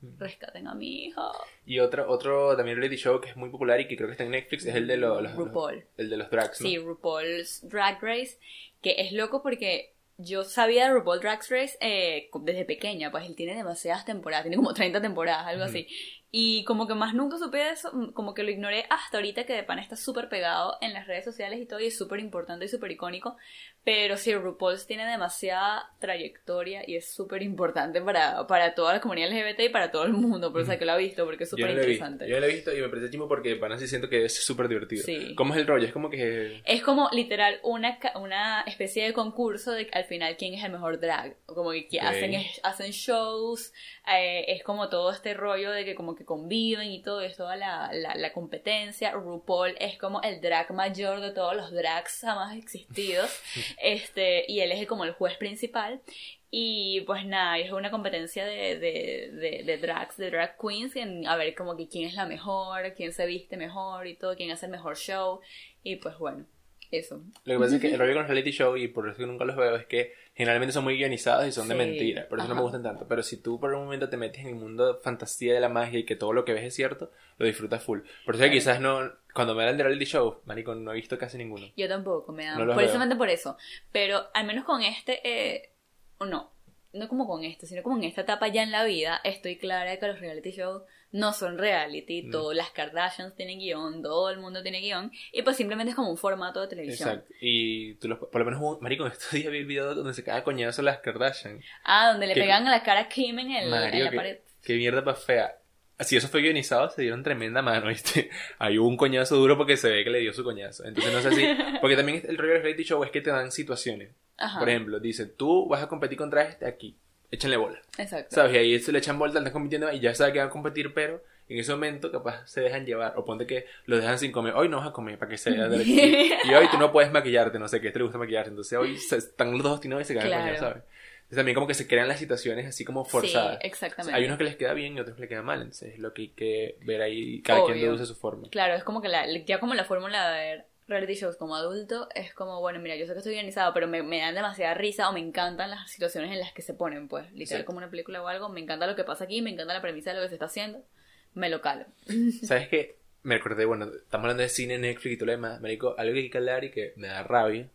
Mm. rescaten a mi hijo. Y otro, otro también reality show que es muy popular y que creo que está en Netflix es el de los... los- RuPaul. el de los drags, ¿no? Sí, RuPaul's Drag Race, que es loco porque yo sabía de RuPaul Drag Race eh, desde pequeña, pues él tiene demasiadas temporadas, tiene como 30 temporadas, algo así. Y como que más nunca supe de eso, mm, como que lo ignoré hasta ahorita que de pan está súper pegado en las redes sociales y todo, y es súper importante y súper icónico. Pero sí, RuPaul's tiene demasiada trayectoria y es súper importante para, para toda la comunidad LGBT y para todo el mundo, por eso es que lo ha visto, porque es súper interesante. Yo no lo he visto y me parece chimo porque para sí siento que es súper divertido. Sí. ¿Cómo es el rollo? Es como que... Es como literal una, una especie de concurso de al final quién es el mejor drag. Como que, que Ok. hacen, hacen shows, eh, es como todo este rollo de que como que conviven y todo, es toda la, la, la competencia. RuPaul es como el drag mayor de todos los drags jamás existidos. este, y él es como el juez principal. Y pues nada, es una competencia de, de, de, de drags, de drag queens, en a ver como que quién es la mejor, quién se viste mejor y todo, quién hace el mejor show. Y pues bueno, eso. Lo que pasa es que el rollo con los reality show, y por eso que nunca los veo, es que generalmente son muy guionizados y son de mentira. Por eso no me gustan tanto. Pero si tú por un momento te metes en el mundo de fantasía de la magia y que todo lo que ves es cierto, lo disfrutas full. Por eso que quizás no... Cuando me hablan de reality show, marico, no he visto casi ninguno. Yo tampoco, me da No precisamente por eso. Pero al menos con este, eh, no, no como con este, sino como en esta etapa ya en la vida, estoy clara de que los reality shows no son reality, Mm. todas las Kardashians tienen guion, todo el mundo tiene guion, y pues simplemente es como un formato de televisión. Exacto. Y tú los, por lo menos, marico, en estos días vi el video donde se caga coñazo las Kardashian. Ah, donde le Que- pegan a la cara a Kim en, el, en la pared. qué mierda más fea. Así eso fue guionizado, se dieron tremenda mano, ¿viste? Ahí hubo un coñazo duro porque se ve que le dio su coñazo. Entonces no sé si... Porque también el rollo del reality show es que te dan situaciones. Ajá. Por ejemplo, dice, tú vas a competir contra este aquí. Échenle bola. Exacto. ¿Sabes? Y ahí se le echan bola, están compitiendo y ya sabe que van a competir, pero en ese momento capaz se dejan llevar. O ponte que lo dejan sin comer. Hoy no vas a comer para que se vea. Y hoy tú no puedes maquillarte, no sé qué, te gusta maquillarte. Entonces hoy se- están los dos obstinados y se cagan Claro. coño, ¿sabes? Entonces también como que se crean las situaciones así como forzadas. Sí, exactamente. Hay unos que les queda bien y otros que les queda mal. Entonces es lo que hay que ver ahí. Cada quien Obvio. deduce su forma. Claro, es como que la, ya como la fórmula de ver reality shows como adulto es como, bueno, mira, yo sé que estoy organizado, pero me, me dan demasiada risa o me encantan las situaciones en las que se ponen, pues, literal Sí. como una película o algo, me encanta lo que pasa aquí, me encanta la premisa de lo que se está haciendo, me lo calo. ¿Sabes qué? Me acordé, bueno, estamos hablando de cine, Netflix y todo lo demás. Marico, algo que hay que hablar y que me da rabia.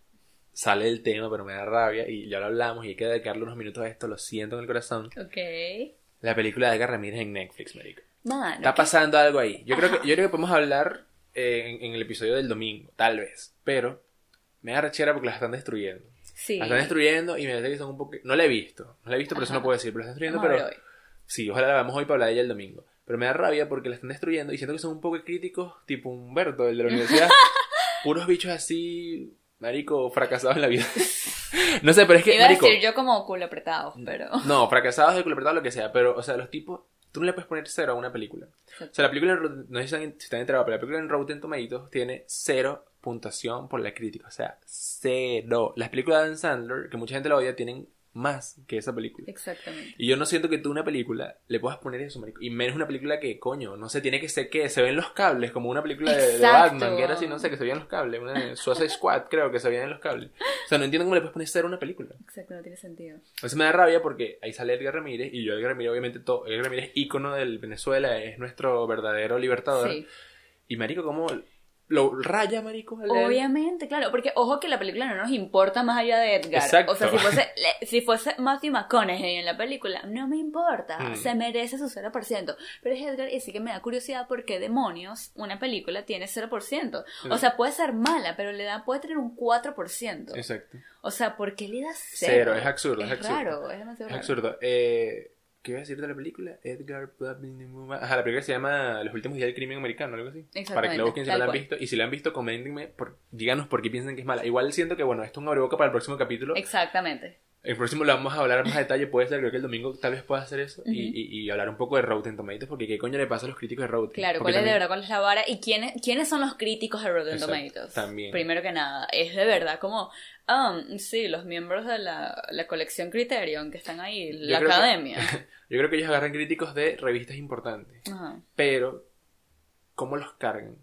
Sale del tema, pero me da rabia. Y ya lo hablamos y hay que dedicarle unos minutos a esto. Lo siento en el corazón. Ok. La película de Edgar Ramírez en Netflix, marico. Mano, Está pasando algo ahí. Yo creo que, yo creo que podemos hablar en, en el episodio del domingo, tal vez. Pero me da rechera porque las están destruyendo. sí. Las están destruyendo y me parece que son un poco... No la he visto. No la he visto, por eso no puedo decir. Pero las están destruyendo, Vamos a pero... Sí, ojalá la veamos hoy para hablar de ella el domingo. Pero me da rabia porque la están destruyendo y siento que son un poco críticos, tipo Humberto, el de la universidad. Puros bichos así, marico, fracasados en la vida. no sé, pero es que, Iba a marico... decir yo como culo apretado, pero... No, fracasados de culo apretado, lo que sea. Pero, o sea, los tipos... Tú no le puedes poner cero a una película. O sea, la película, no sé si están, si están enterados, pero la película en Rotten Tomatoes tiene cero puntuación por la crítica. O sea, cero. Las películas de Adam Sandler, que mucha gente la odia, tienen más que esa película. Exactamente. Y yo no siento que tú una película le puedas poner eso, marico. Y menos una película que, coño, no sé, tiene que ser que se ven los cables, como una película de, de. Batman, que era así, no sé, que se veían los cables. Una de Suicide Squad, creo que se veían los cables. O sea, no entiendo cómo le puedes poner a una película. Exacto, no tiene sentido. Eso me da rabia porque ahí sale Edgar Ramírez y yo Edgar Ramírez, obviamente, todo, Edgar Ramírez, ícono del Venezuela, es nuestro verdadero libertador. Sí. Y marico, ¿cómo lo raya, marico? al- Obviamente, claro, porque ojo que la película no nos importa más allá de Edgar. Exacto. O sea, si fuese, si fuese Matthew McConaughey en la película, no me importa, Mm. se merece su 0%. Pero es Edgar y sí que me da curiosidad porque demonios, una película tiene 0%. O sea, puede ser mala, pero le da, puede tener un 4%. Exacto. O sea, ¿por qué le das cero? Cero, es absurdo, es Es absurdo. raro, es demasiado Es raro. absurdo. Eh, ¿Qué iba a decir de la película? Edgar... Ajá, la película se llama Los últimos días del crimen americano, algo así. Para que la busquen si no la han cual. visto. Y si la han visto, coméntenme, por, díganos por qué piensan que es mala. Igual siento que, bueno, esto es un abreboca para el próximo capítulo. Exactamente. El próximo lo vamos a hablar más a detalle, puede ser, creo que el domingo tal vez pueda hacer eso. y, y, y hablar un poco de Rotten Tomatoes, porque qué coño le pasa a los críticos de Rotten. Claro, Porque ¿cuál es de verdad, cuál es la vara? ¿Y quiénes, quiénes son los críticos de Rotten Exacto, Tomatoes? también. Primero que nada, es de verdad como, ah, sí, los miembros de la, la colección Criterion que están ahí, la que- academia. Yo creo que ellos agarran críticos de revistas importantes. Ajá. Pero, ¿cómo los cargan?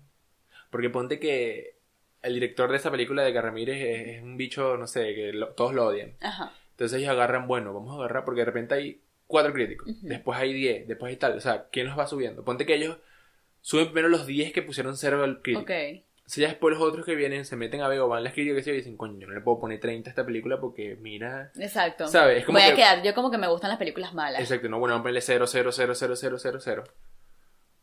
Porque ponte que el director de esa película de Ramírez es, es un bicho, no sé, que lo- todos lo odian. Ajá. Entonces ellos agarran, bueno, vamos a agarrar, porque de repente hay cuatro críticos, después hay diez, después hay tal. O sea, ¿quién los va subiendo? Ponte que ellos suben primero los diez que pusieron cero al crítico. Sea, ya después los otros que vienen se meten a ver o van a las críticas y dicen, coño, yo no le puedo poner 30 a esta película porque mira. Exacto. ¿Sabes? Es como Voy a que- quedar, yo como que me gustan las películas malas. Exacto, no, bueno, vamos a ponerle 0, 0, 0, 0, 0, 0, 0.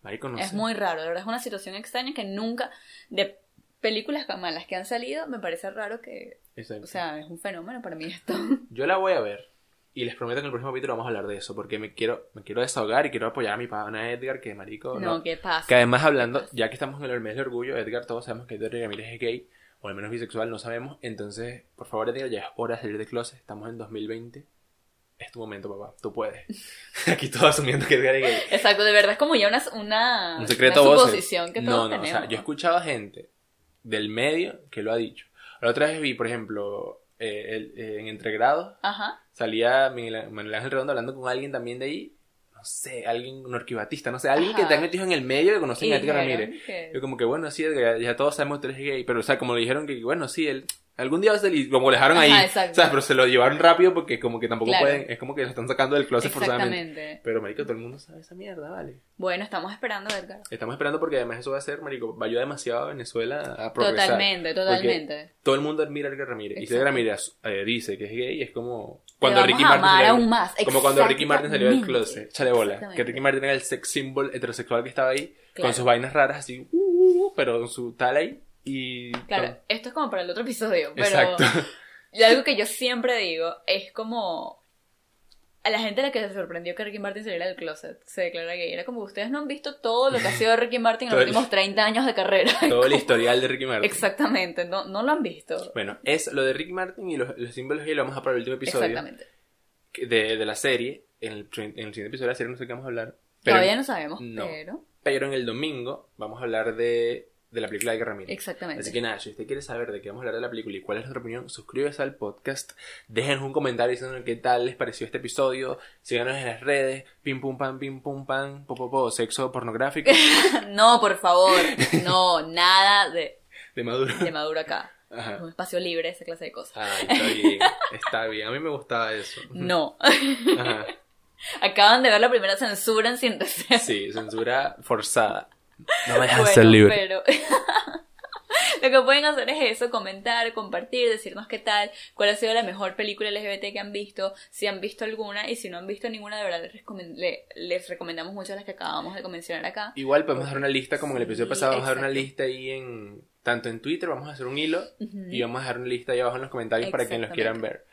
Marico, no es sé. muy raro, de verdad es una situación extraña que nunca, de películas malas que han salido, me parece raro que, Exacto. o sea, es un fenómeno para mí esto. Yo la voy a ver. Y les prometo que en el próximo capítulo vamos a hablar de eso. Porque me quiero, me quiero desahogar y quiero apoyar a mi pana Edgar, que marico. No, ¿qué pasa? Que además hablando, ya que estamos en el mes de orgullo, Edgar, todos sabemos que Edgar Ramírez es gay, o al menos bisexual, no sabemos. Entonces, por favor, Edgar, ya es hora de salir de closet. Estamos en 2020. Es tu momento, papá. Tú puedes. Aquí todos asumiendo que Edgar es gay. Exacto, de verdad es como ya una, una, Un secreto una voces. suposición que todos No, no, tenemos. o sea, yo he escuchado a gente del medio que lo ha dicho. La otra vez vi, por ejemplo, eh, el- eh, en Entregrados, Ajá. salía Miguel Manuel Ángel Redondo hablando con alguien también de ahí, no sé, alguien, un arquivatista, no sé, alguien que Ajá. te han metido en el medio que conocen Y a Edgar Ramírez. que- Yo como que, bueno, sí, Edgar, ya todos sabemos que tú eres gay, pero, o sea, como le dijeron que, bueno, sí, él, algún día va a salir, como le dejaron Ajá, ahí, exacto. ¿sabes? Pero se lo llevaron rápido porque como que tampoco Claro. pueden, es como que lo están sacando del closet forzadamente. Pero, marico, todo el mundo sabe esa mierda, vale. Bueno, estamos esperando, Edgar. Estamos esperando porque además eso va a ser, marico, va a ayudar demasiado a Venezuela a progresar. Totalmente, totalmente. Todo el mundo admira a Edgar Ramírez. Y si Exacto. Edgar Ramírez eh, dice que es gay, es como cuando Ricky Martin aún más. Como cuando Ricky Martin salió del closet. Chale bola. Que Ricky Martin era el sex symbol heterosexual que estaba ahí. Claro. Con sus vainas raras así. uh, uh, uh, pero con su tal ahí. Y. Claro, esto es como para el otro episodio, pero Exacto. y algo que yo siempre digo es como a la gente a la que se sorprendió que Ricky Martin saliera del closet, se declara gay. Era como ustedes no han visto todo lo que ha sido Ricky Martin en los últimos 30 años de carrera. Todo el historial de Ricky Martin. Exactamente, no, no lo han visto. Bueno, es lo de Ricky Martin y los, los símbolos gay lo vamos a para el último episodio Exactamente. de, de la serie. En el, en el siguiente episodio de la serie no sé qué vamos a hablar. Pero, Todavía no sabemos, no. pero pero en el domingo vamos a hablar de, de la película de Edgar Ramírez. exactamente. Así que nada, si usted quiere saber de qué vamos a hablar de la película y cuál es nuestra opinión, suscríbase al podcast, déjenos un comentario diciendo qué tal les pareció este episodio, síganos en las redes, pim pum pam, pim pum pam, po po po, sexo pornográfico no, por favor, no, nada de, de Maduro. de Maduro acá. Ajá. Un espacio libre, esa clase de cosas. Ay, está bien, está bien, a mí me gustaba eso. No. Ajá. Acaban de ver la primera censura en sin deseo. Sí, censura forzada. No me dejas Bueno, ser libre. pero lo que pueden hacer es eso, comentar, compartir, decirnos qué tal, cuál ha sido la mejor película LGBT que han visto, si han visto alguna y si no han visto ninguna, de verdad les, recomen- le- les recomendamos mucho las que acabamos de mencionar acá. Igual podemos dar una lista, como en el episodio Sí, pasado, vamos a dar una lista ahí en. Tanto en Twitter, vamos a hacer un hilo Ujú. y vamos a dejar una lista ahí abajo en los comentarios para quienes los quieran ver.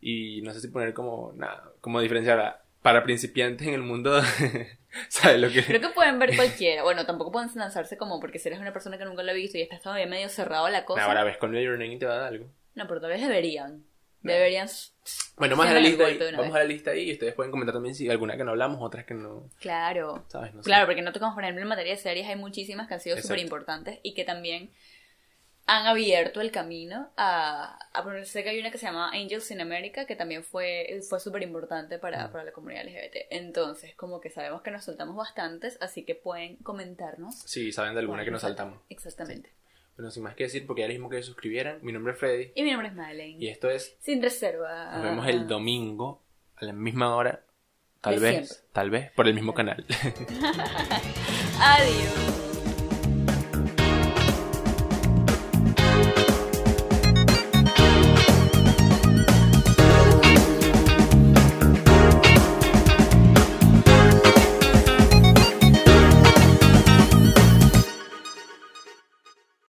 Y no sé si poner como. Nada, como diferenciar a- para principiantes en el mundo. ¿Sabes lo que.? Creo que pueden ver cualquiera. Bueno, tampoco pueden lanzarse como porque si eres una persona que nunca lo ha visto y estás todavía medio cerrado a la cosa. Ahora ves con Your Name y te va a dar algo. No, pero tal vez deberían. Deberían. Bueno, vamos a la lista ahí. Vamos vez. a la lista ahí y ustedes pueden comentar también si alguna que no hablamos, otras que no. Claro. ¿Sabes? No sé. Claro, porque no tocamos, por ejemplo, en materia de series hay muchísimas que han sido súper importantes y que también han abierto el camino a, a sé que hay una que se llama Angels in America que también fue, fue súper importante para, para la comunidad LGBT. Entonces, como que sabemos que nos soltamos bastantes, así que pueden comentarnos. Sí, saben de alguna que nos saltamos. Exactamente. Bueno, sin más que decir, porque ya les dijimos que se suscribieran. Mi nombre es Freddy. Y mi nombre es Madeleine. Y esto es. Sin reserva. Nos vemos el domingo a la misma hora. Tal De vez, siempre. tal vez, por el mismo canal. Adiós.